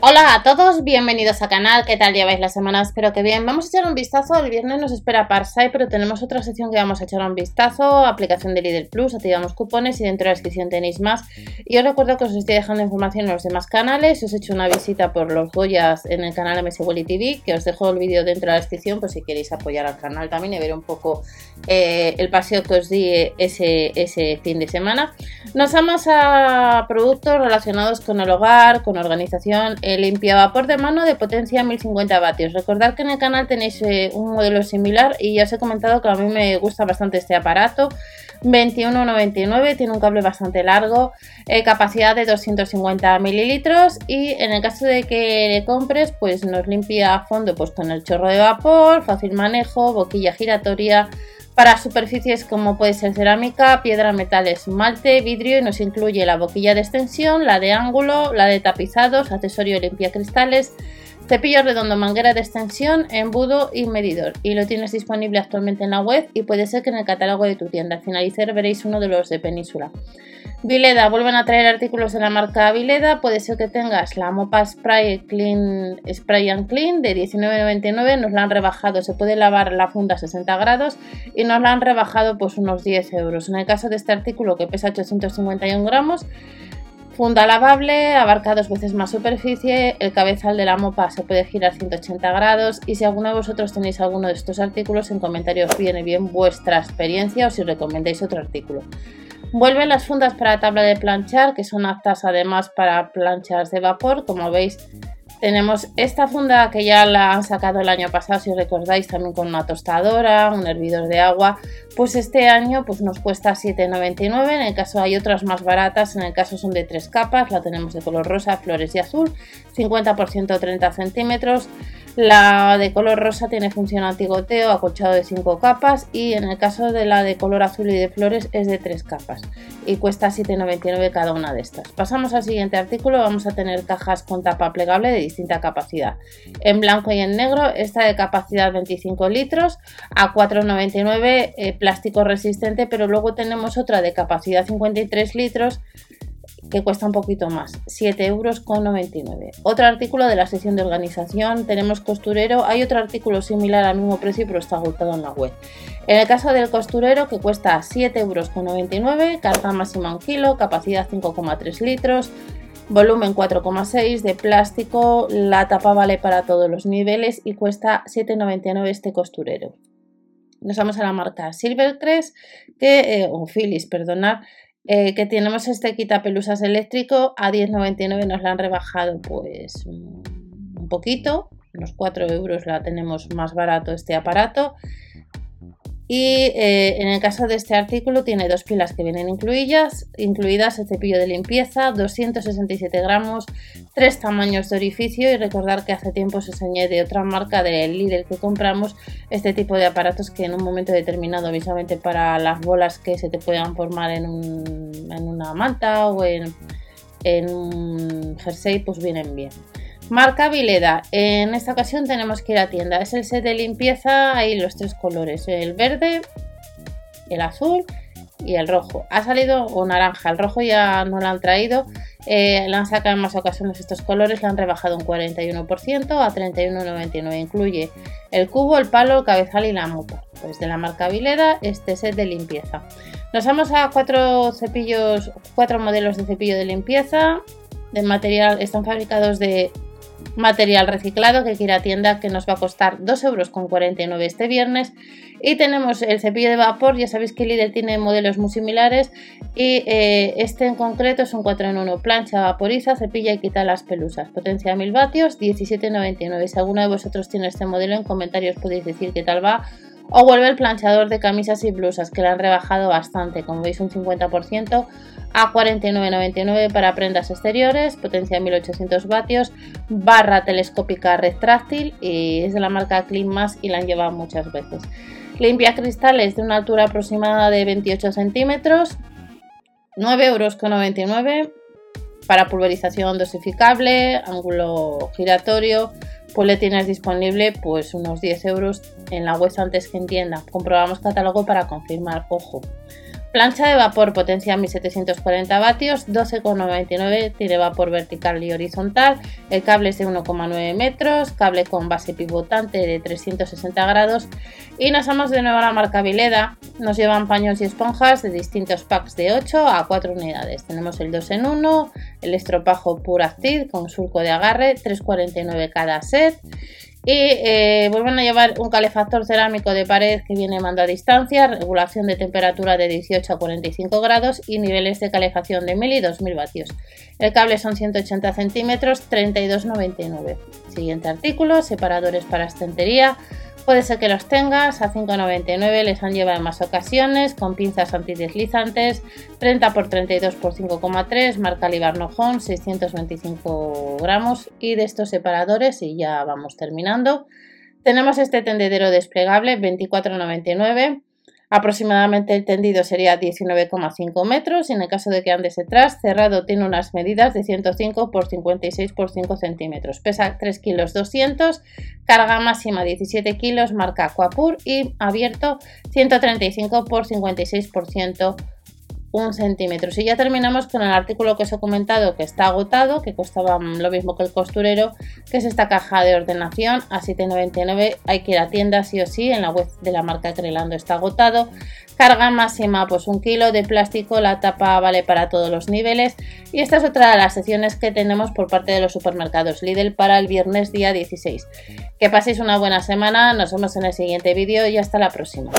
Hola a todos, bienvenidos al canal, ¿qué tal lleváis la semana? Espero que bien. Vamos a echar un vistazo, el viernes nos espera Parsai, pero tenemos otra sección que vamos a echar un vistazo, aplicación de Lidl Plus, activamos cupones y dentro de la descripción tenéis más. Y os recuerdo que os estoy dejando información en los demás canales, os he hecho una visita por los Goyas en el canal MS TV, que os dejo el vídeo dentro de la descripción por si queréis apoyar al canal también y ver un poco eh, el paseo que os di ese, ese fin de semana. Nos vamos a productos relacionados con el hogar, con organización limpia vapor de mano de potencia 1050 vatios. Recordad que en el canal tenéis eh, un modelo similar y ya os he comentado que a mí me gusta bastante este aparato. 21,99, tiene un cable bastante largo, eh, capacidad de 250 mililitros y en el caso de que le compres pues nos limpia a fondo pues con el chorro de vapor, fácil manejo, boquilla giratoria, para superficies como puede ser cerámica, piedra, metal, esmalte, vidrio y nos incluye la boquilla de extensión, la de ángulo, la de tapizados, accesorio limpia cristales, cepillo redondo, manguera de extensión, embudo y medidor. Y lo tienes disponible actualmente en la web y puede ser que en el catálogo de tu tienda. Al finalizar veréis uno de los de Península. Vileda, vuelven a traer artículos de la marca Vileda. Puede ser que tengas la Mopa Spray Clean Spray and Clean de 19,99. Nos la han rebajado, se puede lavar la funda a 60 grados y nos la han rebajado pues unos 10 euros. En el caso de este artículo que pesa 851 gramos, funda lavable, abarca dos veces más superficie, el cabezal de la mopa se puede girar 180 grados y si alguno de vosotros tenéis alguno de estos artículos en comentarios viene bien vuestra experiencia o si recomendáis otro artículo. Vuelven las fundas para tabla de planchar, que son aptas además para planchas de vapor. Como veis, tenemos esta funda que ya la han sacado el año pasado, si recordáis, también con una tostadora, un hervidor de agua. Pues este año pues nos cuesta 7,99. En el caso hay otras más baratas, en el caso son de tres capas. La tenemos de color rosa, flores y azul, 50% 30 centímetros. La de color rosa tiene función antigoteo, acolchado de 5 capas y en el caso de la de color azul y de flores es de 3 capas y cuesta 7,99 cada una de estas. Pasamos al siguiente artículo, vamos a tener cajas con tapa plegable de distinta capacidad. En blanco y en negro, esta de capacidad 25 litros a 4,99 eh, plástico resistente, pero luego tenemos otra de capacidad 53 litros que cuesta un poquito más, 7,99 euros. Otro artículo de la sección de organización, tenemos costurero, hay otro artículo similar al mismo precio pero está agotado en la web. En el caso del costurero que cuesta 7,99 euros, carga máxima 1 kilo, capacidad 5,3 litros, volumen 4,6 de plástico, la tapa vale para todos los niveles y cuesta 7,99 este costurero. Nos vamos a la marca Silvercrest, que, eh, o Philips, perdonad, eh, que tenemos este quitapelusas eléctrico a 10,99 nos la han rebajado pues un poquito, unos 4 euros la tenemos más barato este aparato y eh, en el caso de este artículo tiene dos pilas que vienen incluidas, incluidas el cepillo de limpieza, 267 gramos, tres tamaños de orificio y recordar que hace tiempo se enseñé de otra marca del líder que compramos este tipo de aparatos que en un momento determinado, visualmente para las bolas que se te puedan formar en, una manta o en, en un jersey, pues vienen bien. Marca Vileda. En esta ocasión tenemos que ir a tienda. Es el set de limpieza, hay los tres colores, el verde, el azul y el rojo. Ha salido o naranja, el rojo ya no lo han traído. Eh, han sacado en más ocasiones estos colores, la han rebajado un 41% a 31,99. Incluye el cubo, el palo, el cabezal y la moto. Pues de la marca Vileda, este set de limpieza. Nos vamos a cuatro cepillos, cuatro modelos de cepillo de limpieza. De material, están fabricados de material reciclado que quiera tienda que nos va a costar 2,49 euros este viernes. Y tenemos el cepillo de vapor ya sabéis que Lidl tiene modelos muy similares. Y eh, este en concreto es un 4 en 1 plancha vaporiza cepilla y quita las pelusas. Potencia 1000 vatios 17,99 si alguno de vosotros tiene este modelo en comentarios podéis decir qué tal va o vuelve el planchador de camisas y blusas que le han rebajado bastante, como veis un 50% a 49,99 para prendas exteriores, potencia 1800 vatios, barra telescópica retráctil y es de la marca Clean y la han llevado muchas veces. Limpia cristales de una altura aproximada de 28 centímetros, 9,99 euros para pulverización dosificable, ángulo giratorio, pues le tienes disponible pues unos 10 euros en la web antes que entienda. Comprobamos catálogo para confirmar, ojo. Plancha de vapor, potencia 1740 vatios, 12,99 tiene vapor vertical y horizontal. El cable es de 1,9 metros, cable con base pivotante de 360 grados. Y nos vamos de nuevo a la marca Vileda. Nos llevan paños y esponjas de distintos packs de 8 a 4 unidades. Tenemos el 2 en 1, el estropajo Pure Active con surco de agarre, 3,49 cada set. Y eh, vuelven a llevar un calefactor cerámico de pared que viene mando a distancia, regulación de temperatura de 18 a 45 grados y niveles de calefacción de 1000 y 2000 vatios. El cable son 180 centímetros, 32,99. Siguiente artículo, separadores para estantería. Puede ser que los tengas a 5,99, les han llevado en más ocasiones, con pinzas antideslizantes, 30 x 32 x 5,3, marca Libarnojón, 625 gramos y de estos separadores, y ya vamos terminando. Tenemos este tendedero desplegable, 24,99 Aproximadamente el tendido sería 19,5 metros y en el caso de que andes detrás, cerrado tiene unas medidas de 105 por 56 por 5 centímetros. Pesa 3 kilos 200, carga máxima 17 kilos, marca Aquapur y abierto 135 por 56 por un centímetro. Y ya terminamos con el artículo que os he comentado que está agotado, que costaba lo mismo que el costurero, que es esta caja de ordenación a 7,99. Hay que ir a tienda sí o sí, en la web de la marca Crelando está agotado. Carga máxima, pues un kilo de plástico, la tapa vale para todos los niveles. Y esta es otra de las secciones que tenemos por parte de los supermercados Lidl para el viernes día 16. Que paséis una buena semana, nos vemos en el siguiente vídeo y hasta la próxima.